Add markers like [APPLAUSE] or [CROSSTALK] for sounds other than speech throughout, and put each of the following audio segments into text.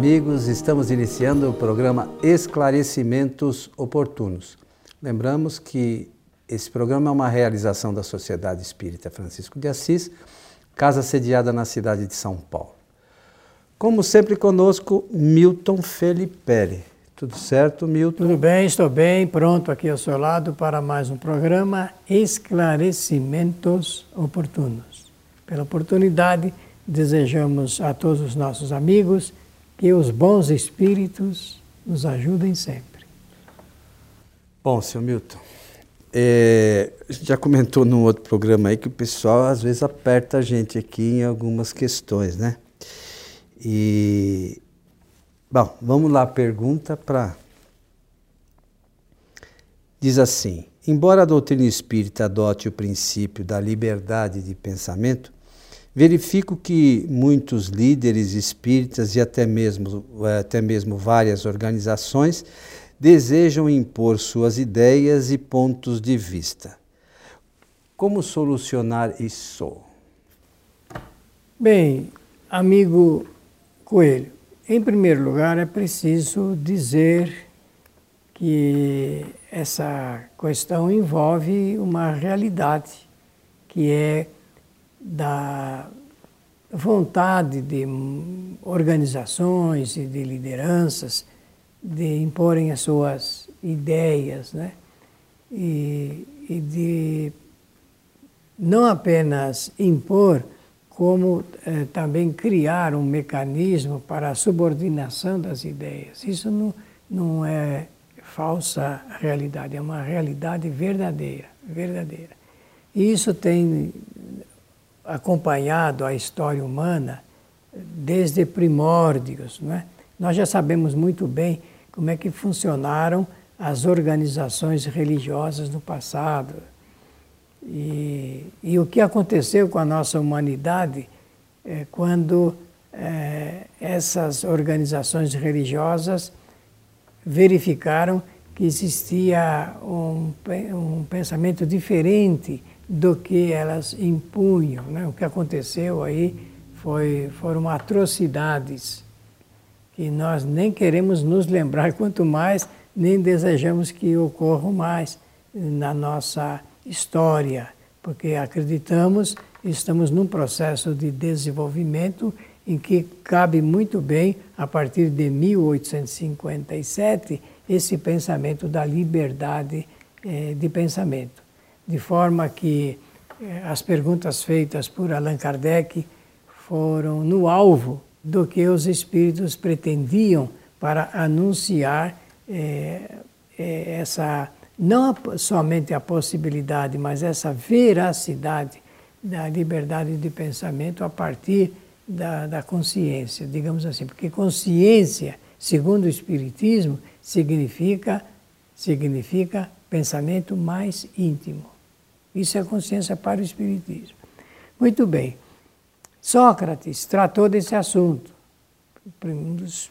amigos, estamos iniciando o programa Esclarecimentos Oportunos. Lembramos que esse programa é uma realização da Sociedade Espírita Francisco de Assis, casa sediada na cidade de São Paulo. Como sempre conosco, Milton Felipe. Tudo certo, Milton? Tudo bem, estou bem, pronto aqui ao seu lado para mais um programa Esclarecimentos Oportunos. Pela oportunidade, desejamos a todos os nossos amigos que os bons espíritos nos ajudem sempre. Bom, seu Milton, é, já comentou num outro programa aí que o pessoal às vezes aperta a gente aqui em algumas questões, né? E. Bom, vamos lá, pergunta para. Diz assim: embora a doutrina espírita adote o princípio da liberdade de pensamento, verifico que muitos líderes espíritas e até mesmo, eh, até mesmo várias organizações desejam impor suas ideias e pontos de vista. Como solucionar isso? Bem, amigo Coelho, em primeiro lugar é preciso dizer que essa questão envolve uma realidade que é da vontade de organizações e de lideranças de imporem as suas ideias, né? E, e de não apenas impor, como eh, também criar um mecanismo para a subordinação das ideias. Isso não, não é falsa realidade, é uma realidade verdadeira, verdadeira. E isso tem acompanhado a história humana desde primórdios, não é? Nós já sabemos muito bem como é que funcionaram as organizações religiosas no passado. E, e o que aconteceu com a nossa humanidade é, quando é, essas organizações religiosas verificaram que existia um, um pensamento diferente do que elas impunham. Né? O que aconteceu aí foi, foram atrocidades que nós nem queremos nos lembrar, [LAUGHS] quanto mais nem desejamos que ocorram mais na nossa história, porque acreditamos estamos num processo de desenvolvimento em que cabe muito bem, a partir de 1857, esse pensamento da liberdade eh, de pensamento. De forma que eh, as perguntas feitas por Allan Kardec foram no alvo do que os espíritos pretendiam para anunciar eh, eh, essa não somente a possibilidade, mas essa veracidade da liberdade de pensamento a partir da, da consciência, digamos assim, porque consciência, segundo o Espiritismo, significa significa pensamento mais íntimo. Isso é consciência para o Espiritismo. Muito bem. Sócrates tratou desse assunto, um dos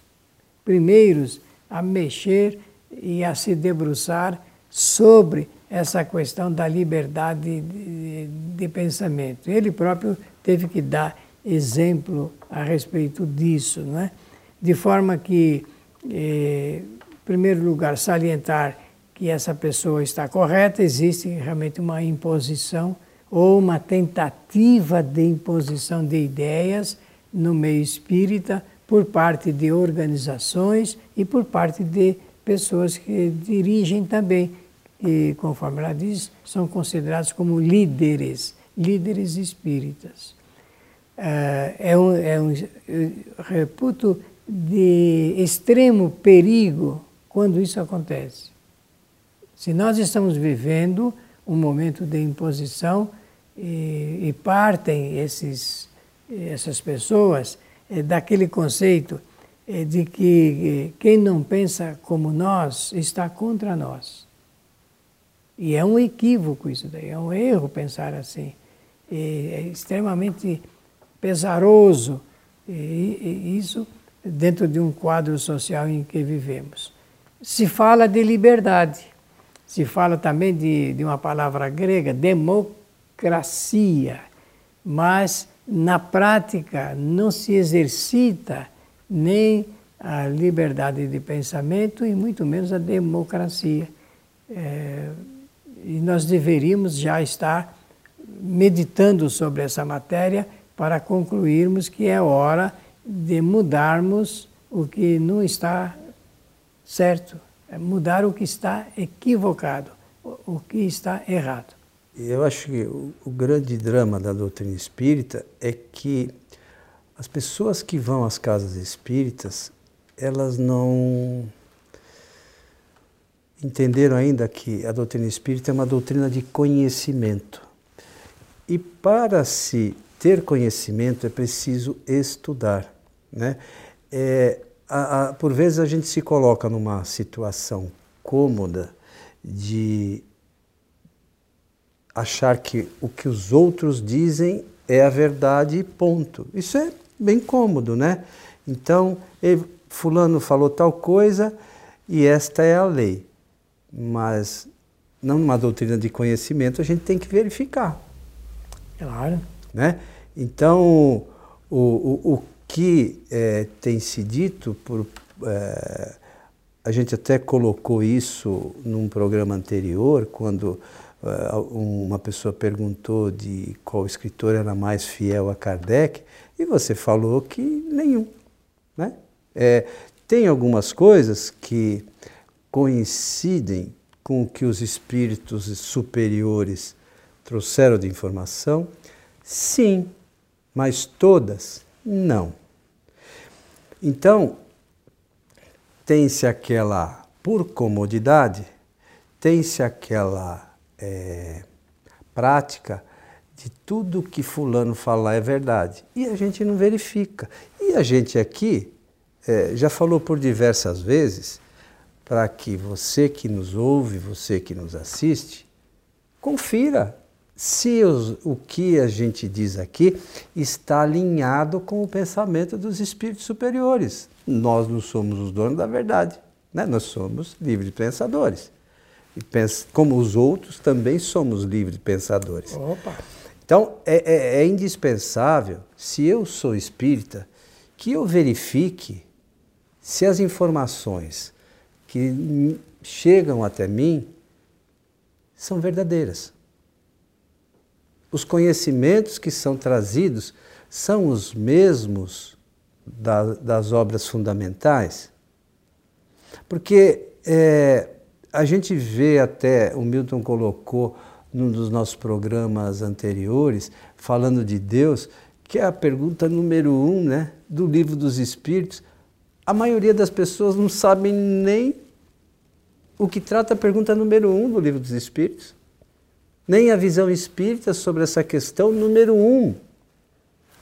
primeiros a mexer e a se debruçar sobre essa questão da liberdade de, de, pensamento. Ele próprio teve que dar exemplo a respeito disso, não é? De forma que, eh, em primeiro lugar, salientar que essa pessoa está correta, existe realmente uma imposição ou uma tentativa de imposição de ideias no meio espírita por parte de organizações e por parte de pessoas que dirigem também, e conforme ela diz, são considerados como líderes, líderes espíritas. É, é um, é um reputo de extremo perigo quando isso acontece. Se nós estamos vivendo um momento de imposição, e, e partem esses, essas pessoas é, daquele conceito é, de que quem não pensa como nós está contra nós. E é um equívoco isso daí, é um erro pensar assim. E é extremamente pesaroso e, e isso dentro de um quadro social em que vivemos. Se fala de liberdade, se fala também de, de uma palavra grega, democracia mas na prática não se exercita nem a liberdade de pensamento e muito menos a democracia. É, e nós deveríamos já estar meditando sobre essa matéria para concluirmos que é hora de mudarmos o que não está certo, mudar o que está equivocado, o que está errado. Eu acho que o, o grande drama da doutrina espírita é que as pessoas que vão às casas espíritas, elas não entenderam ainda que a doutrina espírita é uma doutrina de conhecimento. E para se ter conhecimento é preciso estudar. Né? É, a, a, por vezes a gente se coloca numa situação cômoda de achar que o que os outros dizem é a verdade e ponto. Isso é bem cômodo, né? Então, fulano falou tal coisa e esta é a lei. Mas numa doutrina de conhecimento a gente tem que verificar. Claro. Né? Então, o, o, o que é, tem se dito por. É, a gente até colocou isso num programa anterior, quando é, uma pessoa perguntou de qual escritor era mais fiel a Kardec, e você falou que nenhum. Né? É, tem algumas coisas que coincidem com o que os espíritos superiores trouxeram de informação? Sim, mas todas não. Então, tem-se aquela, por comodidade, tem-se aquela é, prática de tudo que fulano falar é verdade. E a gente não verifica. E a gente aqui é, já falou por diversas vezes para que você que nos ouve, você que nos assiste, confira se os, o que a gente diz aqui está alinhado com o pensamento dos espíritos superiores. Nós não somos os donos da verdade, né? nós somos livres pensadores. E pensa, como os outros, também somos livres pensadores. Opa. Então, é, é, é indispensável, se eu sou espírita, que eu verifique se as informações que chegam até mim são verdadeiras. Os conhecimentos que são trazidos são os mesmos da, das obras fundamentais? Porque é, a gente vê até, o Milton colocou num dos nossos programas anteriores, falando de Deus, que é a pergunta número um né, do livro dos Espíritos, a maioria das pessoas não sabem nem o que trata a pergunta número um do Livro dos Espíritos, nem a visão espírita sobre essa questão número um.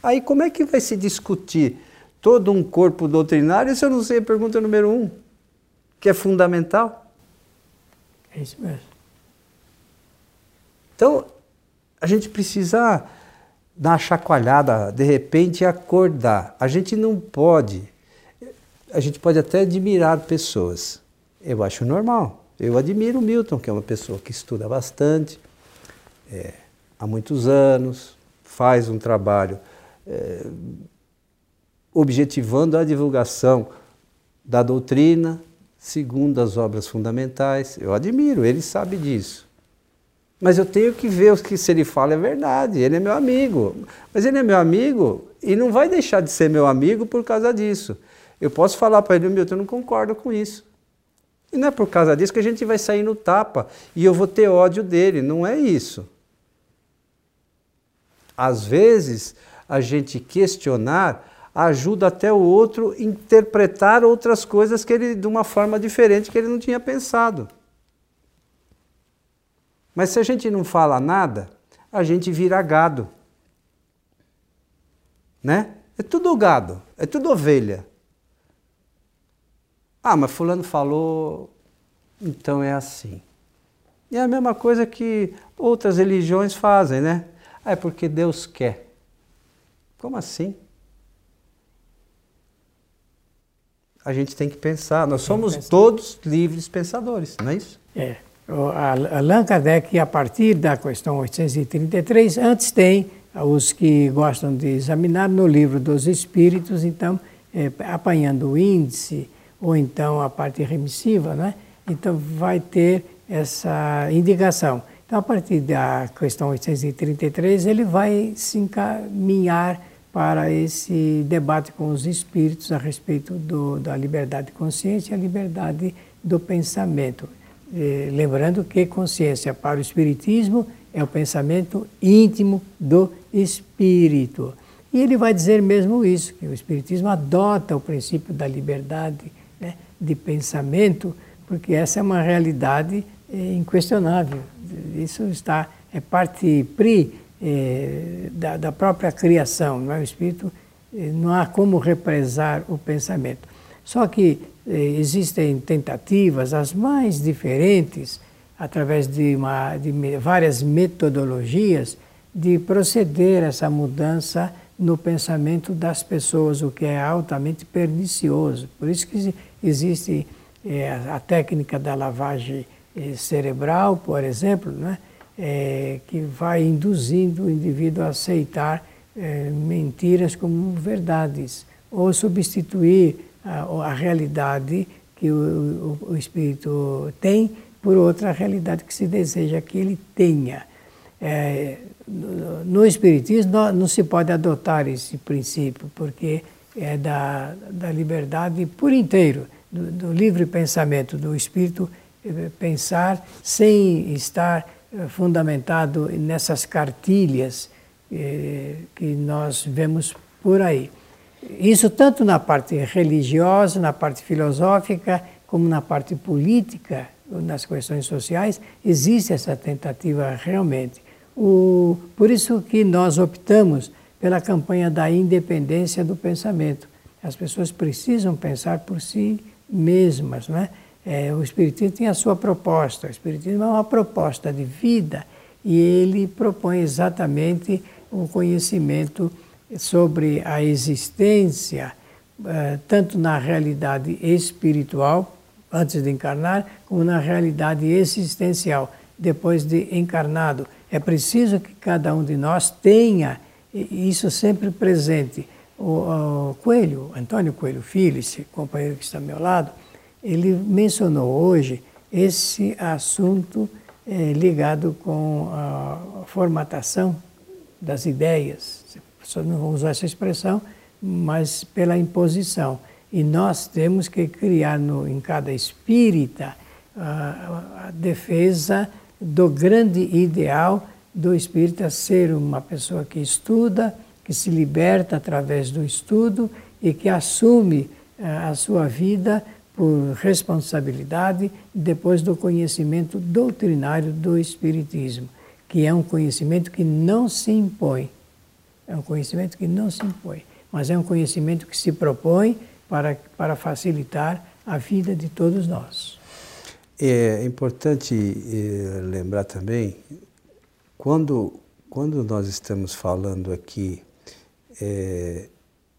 Aí como é que vai se discutir todo um corpo doutrinário se eu não sei a pergunta número um, que é fundamental? É isso mesmo. Então, a gente precisa dar uma chacoalhada, de repente acordar. A gente não pode a gente pode até admirar pessoas. Eu acho normal. Eu admiro o Milton, que é uma pessoa que estuda bastante, é, há muitos anos, faz um trabalho é, objetivando a divulgação da doutrina segundo as obras fundamentais. Eu admiro, ele sabe disso. Mas eu tenho que ver o que se ele fala é verdade, ele é meu amigo. Mas ele é meu amigo e não vai deixar de ser meu amigo por causa disso. Eu posso falar para ele, Milton, eu não concordo com isso. E não é por causa disso que a gente vai sair no tapa e eu vou ter ódio dele, não é isso. Às vezes, a gente questionar ajuda até o outro interpretar outras coisas que ele de uma forma diferente que ele não tinha pensado. Mas se a gente não fala nada, a gente vira gado. Né? É tudo gado, é tudo ovelha. Ah, mas fulano falou, então é assim. E é a mesma coisa que outras religiões fazem, né? Ah, é porque Deus quer. Como assim? A gente tem que pensar, nós somos todos livres pensadores, não é isso? É. Allan Kardec, a partir da questão 833, antes tem os que gostam de examinar no livro dos Espíritos, então é, apanhando o índice ou então a parte remissiva, né? então vai ter essa indicação. Então, a partir da questão 833, ele vai se encaminhar para esse debate com os espíritos a respeito do, da liberdade de consciência e a liberdade do pensamento. E, lembrando que consciência para o espiritismo é o pensamento íntimo do espírito. E ele vai dizer mesmo isso, que o espiritismo adota o princípio da liberdade né, de pensamento, porque essa é uma realidade é, inquestionável. Isso está é parte pri é, da, da, própria criação, não é? O espírito é, não há como represar o pensamento. Só que é, existem tentativas, as mais diferentes, através de, uma, de várias metodologias, de proceder essa mudança no pensamento das pessoas, o que é altamente pernicioso. Por isso que existe é, a técnica da lavagem cerebral, por exemplo, né, é, que vai induzindo o indivíduo a aceitar é, mentiras como verdades, ou substituir a, a realidade que o, o, o, espírito tem por outra realidade que se deseja que ele tenha. É, no, no Espiritismo não, não, se pode adotar esse princípio, porque é da, da liberdade por inteiro do, do livre pensamento do espírito, eh, pensar sem estar eh, fundamentado nessas cartilhas eh, que nós vemos por aí. Isso tanto na parte religiosa, na parte filosófica, como na parte política, nas questões sociais, existe essa tentativa realmente. O, por isso que nós optamos pela campanha da independência do pensamento. As pessoas precisam pensar por si mesmas. Né? É, o Espiritismo tem a sua proposta. O Espiritismo é uma proposta de vida e ele propõe exatamente um conhecimento sobre a existência, é, tanto na realidade espiritual, antes de encarnar, como na realidade existencial, depois de encarnado. É preciso que cada um de nós tenha isso sempre presente o, o Coelho, Antônio Coelho Filho, esse companheiro que está ao meu lado, ele mencionou hoje esse assunto é, ligado com a formatação das ideias. Só não vou usar essa expressão, mas pela imposição. E nós temos que criar no, em cada espírita a, a defesa do grande ideal do espírita ser uma pessoa que estuda, que se liberta através do estudo e que assume eh, a sua vida por responsabilidade depois do conhecimento doutrinário do Espiritismo, que é um conhecimento que não se impõe. É um conhecimento que não se impõe, mas é um conhecimento que se propõe para, para facilitar a vida de todos nós. É importante eh, lembrar também, quando, quando nós estamos falando aqui é,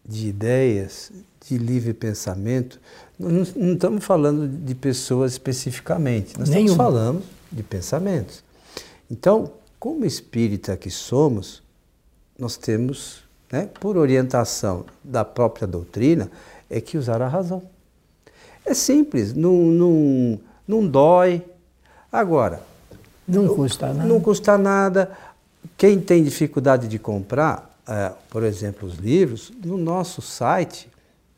de ideias, de livre pensamento, nós não, não estamos falando de pessoas especificamente, nós Nenhum. estamos falando de pensamentos. Então, como espírita que somos, nós temos, né, por orientação da própria doutrina, é que usar a razão. É simples, não, não, não dói. Agora. Não custa nada. Não custa nada. Quem tem dificuldade de comprar, é, por exemplo, os livros, no nosso site,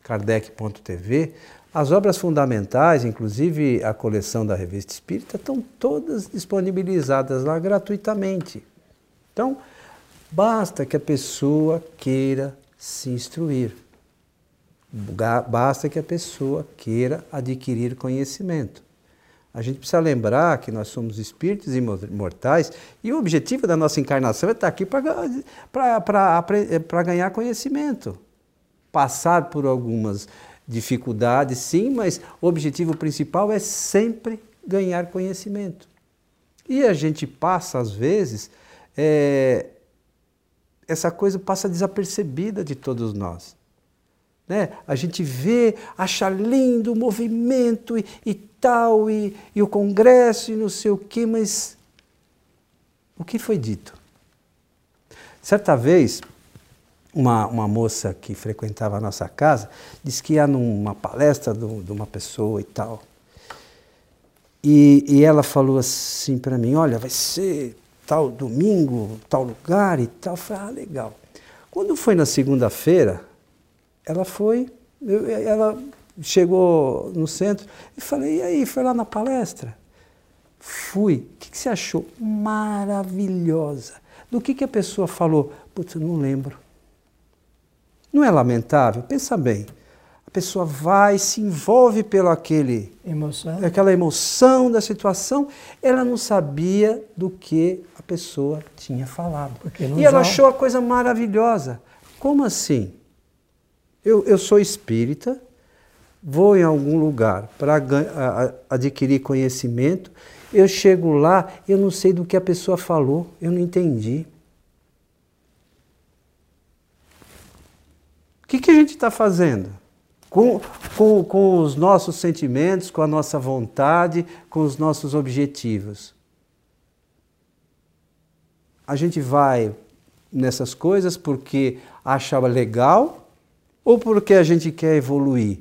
kardec.tv, as obras fundamentais, inclusive a coleção da Revista Espírita, estão todas disponibilizadas lá gratuitamente. Então, basta que a pessoa queira se instruir. Basta que a pessoa queira adquirir conhecimento. A gente precisa lembrar que nós somos espíritos imortais e o objetivo da nossa encarnação é estar aqui para ganhar conhecimento. Passar por algumas dificuldades, sim, mas o objetivo principal é sempre ganhar conhecimento. E a gente passa, às vezes, é, essa coisa passa desapercebida de todos nós. Né? A gente vê, acha lindo o movimento e, e tal, e, e o congresso e não sei o quê, mas o que foi dito? Certa vez, uma, uma moça que frequentava a nossa casa disse que ia numa palestra de, de uma pessoa e tal. E, e ela falou assim para mim: Olha, vai ser tal domingo, tal lugar e tal. Eu falei: Ah, legal. Quando foi na segunda-feira, ela foi, eu, ela chegou no centro e falei: E aí, foi lá na palestra? Fui. O que, que você achou? Maravilhosa. Do que, que a pessoa falou? Putz, eu não lembro. Não é lamentável? Pensa bem. A pessoa vai, se envolve pela aquele, emoção. aquela emoção da situação, ela não sabia do que a pessoa tinha falado. E ela achou a coisa maravilhosa. Como assim? Eu, eu sou espírita, vou em algum lugar para adquirir conhecimento, eu chego lá, eu não sei do que a pessoa falou, eu não entendi. O que, que a gente está fazendo? com, com, com os nossos sentimentos, com a nossa vontade, com os nossos objetivos. A gente vai nessas coisas porque acha legal ou porque a gente quer evoluir?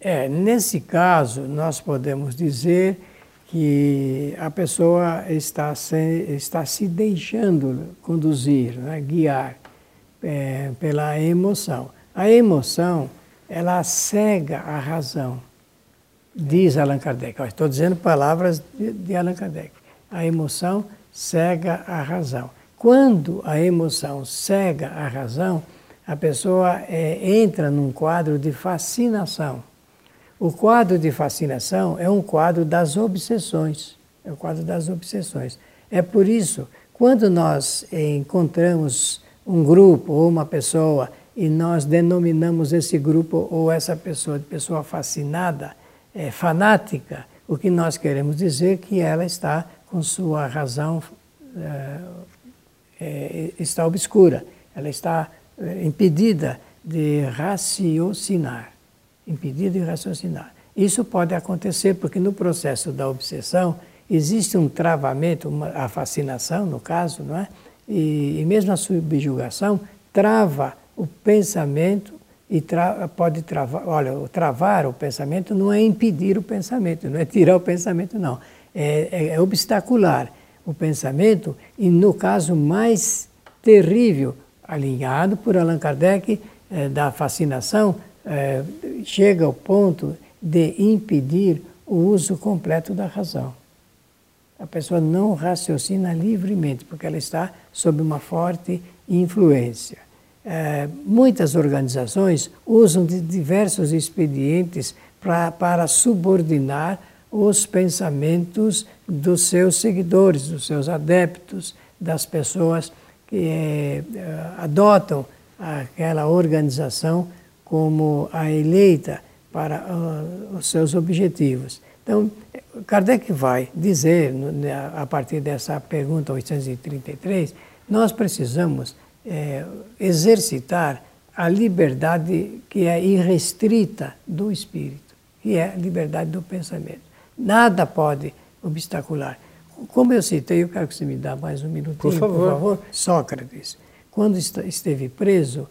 É, nesse caso, nós podemos dizer que a pessoa está se, está se deixando conduzir, né, guiar é, pela emoção. A emoção ela cega a razão, diz Allan Kardec. Estou dizendo palavras de, de Allan Kardec. A emoção cega a razão. Quando a emoção cega a razão, a pessoa é, entra num quadro de fascinação. O quadro de fascinação é um quadro das obsessões. É o quadro das obsessões. É por isso, quando nós encontramos um grupo ou uma pessoa e nós denominamos esse grupo ou essa pessoa de pessoa fascinada, é, fanática, o que nós queremos dizer que ela está com sua razão é, é, está obscura, ela está impedida de raciocinar, impedida de raciocinar. Isso pode acontecer porque no processo da obsessão existe um travamento, uma, a fascinação no caso, não é? E, e mesmo a subjugação trava o pensamento e tra pode travar. Olha, travar o pensamento não é impedir o pensamento, não é tirar o pensamento, não. É, é, é obstacular o pensamento e, no caso mais terrível, alinhado por Allan Kardec, é, da fascinação, é, chega ao ponto de impedir o uso completo da razão. A pessoa não raciocina livremente, porque ela está sob uma forte influência. É, muitas organizações usam de diversos expedientes pra, para subordinar os pensamentos dos seus seguidores, dos seus adeptos, das pessoas que é, adotam aquela organização como a eleita para uh, os seus objetivos. Então, Kardec vai dizer, a partir dessa pergunta 833, nós precisamos é, exercitar a liberdade que é irrestrita do espírito, que é a liberdade do pensamento. Nada pode obstacular. Como eu citei, eu quero que você me dê mais um minutinho, por favor. Por favor. Sócrates, quando esteve preso,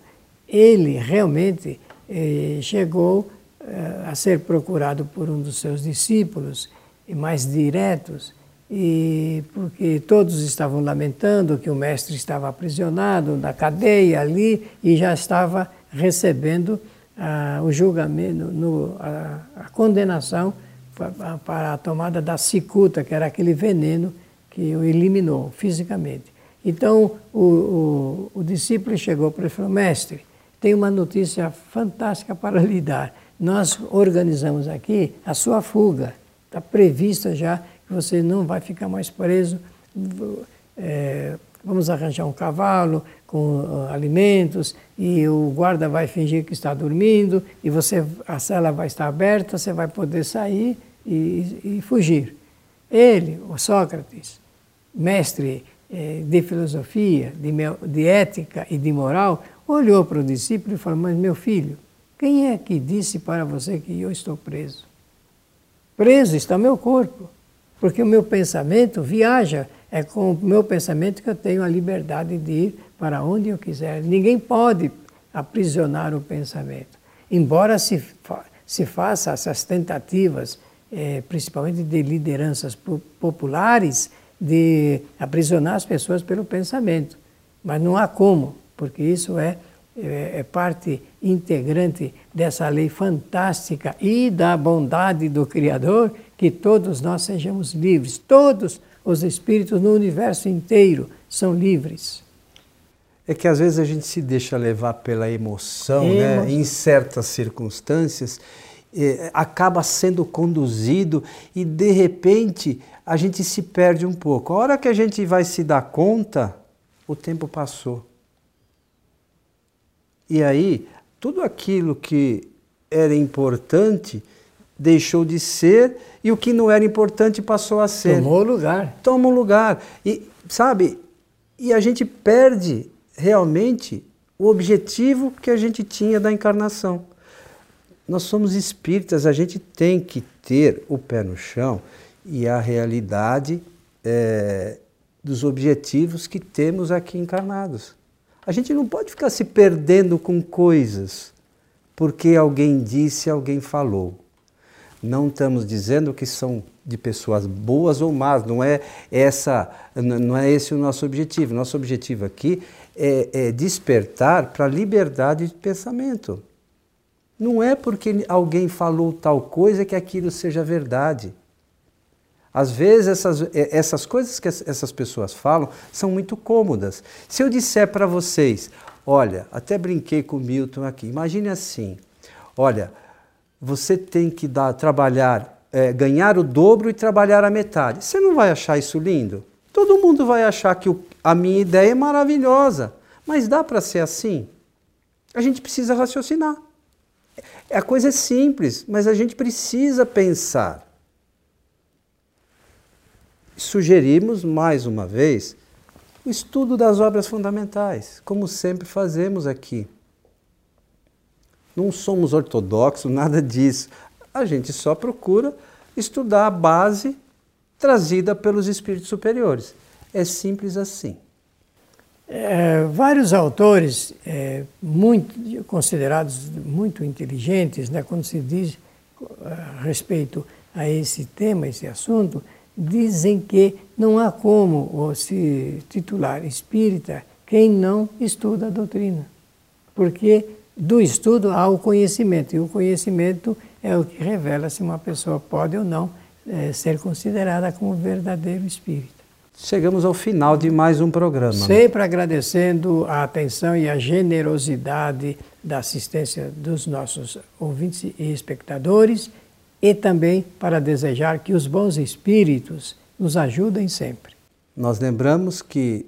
ele realmente eh, chegou eh, a ser procurado por um dos seus discípulos, e mais diretos, e porque todos estavam lamentando que o mestre estava aprisionado na cadeia ali e já estava recebendo ah, o julgamento, no, a, a, condenação para, a tomada da cicuta, que era aquele veneno que o eliminou fisicamente. Então o, o, o discípulo chegou para ele e falou: Mestre, tem uma notícia fantástica para lhe dar. Nós organizamos aqui a sua fuga, está prevista já você não vai ficar mais preso. É, vamos arranjar um cavalo com uh, alimentos e o guarda vai fingir que está dormindo e você a cela vai estar aberta, você vai poder sair e, e fugir. Ele, o Sócrates, mestre eh, de filosofia, de, de ética e de moral, olhou para o discípulo e falou: Mas meu filho, quem é que disse para você que eu estou preso? Preso está meu corpo porque o meu pensamento viaja É com o meu pensamento que eu tenho a liberdade de ir para onde eu quiser. Ninguém pode aprisionar o pensamento. Embora se, fa se faça essas tentativas, eh, principalmente de lideranças populares, de aprisionar as pessoas pelo pensamento. Mas não há como, porque isso é, é, é parte integrante dessa lei fantástica e da bondade do Criador que todos nós sejamos livres. Todos os espíritos no universo inteiro são livres. É que às vezes a gente se deixa levar pela emoção, Emo... né? em certas circunstâncias, eh, acaba sendo conduzido e de repente a gente se perde um pouco. A hora que a gente vai se dar conta, o tempo passou. E aí, tudo aquilo que era importante deixou de ser e o que não era importante passou a ser. Tomou lugar. Toma um lugar. E, sabe, e a gente perde realmente o objetivo que a gente tinha da encarnação. Nós somos espíritas, a gente tem que ter o pé no chão e a realidade é, dos objetivos que temos aqui encarnados. A gente não pode ficar se perdendo com coisas porque alguém disse, alguém falou. Não estamos dizendo que são de pessoas boas ou más, não é essa, não é esse o nosso objetivo. Nosso objetivo aqui é, é despertar para a liberdade de pensamento. Não é porque alguém falou tal coisa que aquilo seja verdade. Às vezes essas, essas coisas que essas pessoas falam são muito cômodas. Se eu disser para vocês, olha, até brinquei com o Milton aqui, imagine assim, olha, você tem que dar, trabalhar, é, ganhar o dobro e trabalhar a metade. Você não vai achar isso lindo? Todo mundo vai achar que o, a minha ideia é maravilhosa, mas dá para ser assim? A gente precisa raciocinar. A coisa é simples, mas a gente precisa pensar. Sugerimos, mais uma vez, o estudo das obras fundamentais, como sempre fazemos aqui. Não somos ortodoxos, nada disso. A gente só procura estudar a base trazida pelos espíritos superiores. É simples assim. É, vários autores, é, muito, considerados muito inteligentes, né, quando se diz a respeito a esse tema, esse assunto, dizem que não há como se titular espírita quem não estuda a doutrina. Porque do estudo há o conhecimento, e o conhecimento é o que revela se uma pessoa pode ou não é, ser considerada como verdadeiro espírito. Chegamos ao final de mais um programa. Sempre agradecendo a atenção e a generosidade da assistência dos nossos ouvintes e espectadores e também para desejar que os bons espíritos nos ajudem sempre. Nós lembramos que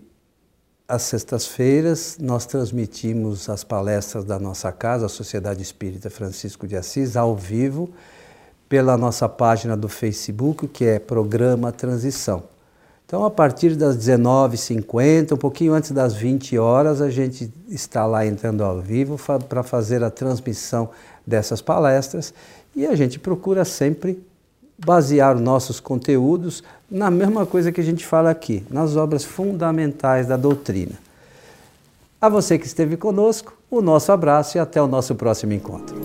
às sextas-feiras, nós transmitimos as palestras da nossa casa, a Sociedade Espírita Francisco de Assis, ao vivo, pela nossa página do Facebook, que é Programa Transição. Então, a partir das 19h50, um pouquinho antes das 20 horas, a gente está lá entrando ao vivo para fazer a transmissão dessas palestras e a gente procura sempre basear os nossos conteúdos na mesma coisa que a gente fala aqui, nas obras fundamentais da doutrina. A você que esteve conosco, o nosso abraço e até o nosso próximo encontro.